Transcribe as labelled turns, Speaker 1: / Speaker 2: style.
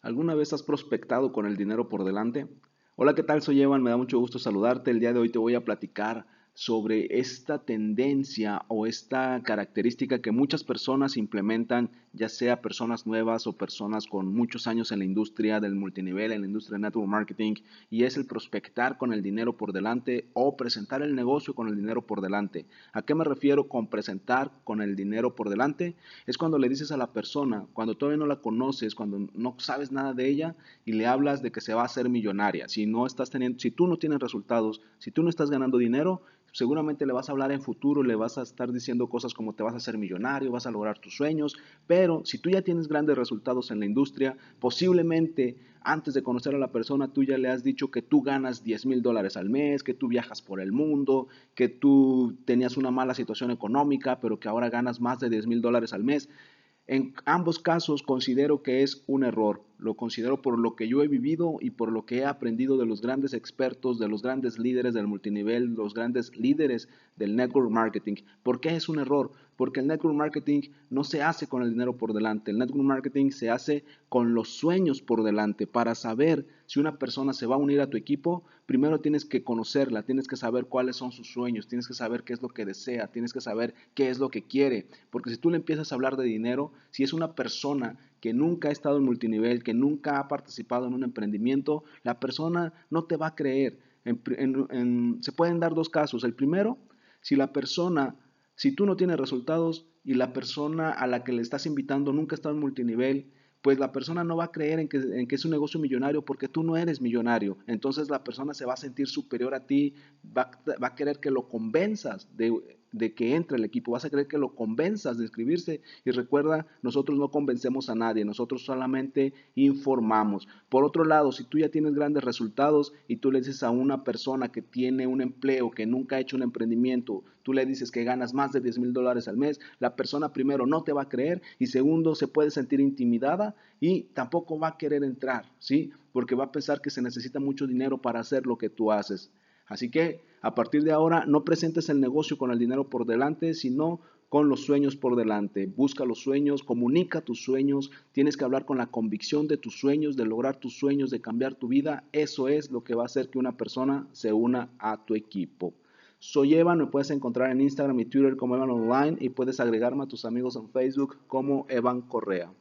Speaker 1: ¿Alguna vez has prospectado con el dinero por delante? Hola, ¿qué tal? Soy Evan, me da mucho gusto saludarte. El día de hoy te voy a platicar sobre esta tendencia o esta característica que muchas personas implementan, ya sea personas nuevas o personas con muchos años en la industria del multinivel, en la industria de network marketing, y es el prospectar con el dinero por delante o presentar el negocio con el dinero por delante. ¿A qué me refiero con presentar con el dinero por delante? Es cuando le dices a la persona, cuando todavía no la conoces, cuando no sabes nada de ella y le hablas de que se va a hacer millonaria. Si no estás teniendo, si tú no tienes resultados, si tú no estás ganando dinero, seguramente le vas a hablar en futuro, le vas a estar diciendo cosas como te vas a hacer millonario, vas a lograr tus sueños, pero si tú ya tienes grandes resultados en la industria, posiblemente antes de conocer a la persona tú ya le has dicho que tú ganas 10 mil dólares al mes, que tú viajas por el mundo, que tú tenías una mala situación económica, pero que ahora ganas más de 10 mil dólares al mes. En ambos casos considero que es un error. Lo considero por lo que yo he vivido y por lo que he aprendido de los grandes expertos, de los grandes líderes del multinivel, los grandes líderes del network marketing. ¿Por qué es un error? Porque el network marketing no se hace con el dinero por delante. El network marketing se hace con los sueños por delante. Para saber si una persona se va a unir a tu equipo, primero tienes que conocerla, tienes que saber cuáles son sus sueños, tienes que saber qué es lo que desea, tienes que saber qué es lo que quiere. Porque si tú le empiezas a hablar de dinero, si es una persona que nunca ha estado en multinivel, que nunca ha participado en un emprendimiento, la persona no te va a creer. se pueden dar dos casos. El primero, si la persona, si tú no tienes resultados y la persona a la que le estás invitando nunca estado en multinivel, pues la persona no va a creer en que, en que, es un negocio millonario porque tú no eres millonario. Entonces la persona se va a sentir superior a ti, va, va a querer que lo convenzas de, de que entre el equipo, vas a querer que lo convenzas de inscribirse y recuerda, nosotros no convencemos a nadie, nosotros solamente informamos. Por otro lado, si tú ya tienes grandes resultados y tú le dices a una persona que tiene un empleo, que nunca ha hecho un emprendimiento, tú le dices que ganas más de 10 mil dólares al mes, la persona primero no te va a creer y segundo se puede sentir intimidada y tampoco va a querer entrar, ¿sí? Porque va a pensar que se necesita mucho dinero para hacer lo que tú haces. Así que a partir de ahora no presentes el negocio con el dinero por delante, sino con los sueños por delante. Busca los sueños, comunica tus sueños, tienes que hablar con la convicción de tus sueños, de lograr tus sueños, de cambiar tu vida. Eso es lo que va a hacer que una persona se una a tu equipo. Soy Evan, me puedes encontrar en Instagram y Twitter como Evan Online y puedes agregarme a tus amigos en Facebook como Evan Correa.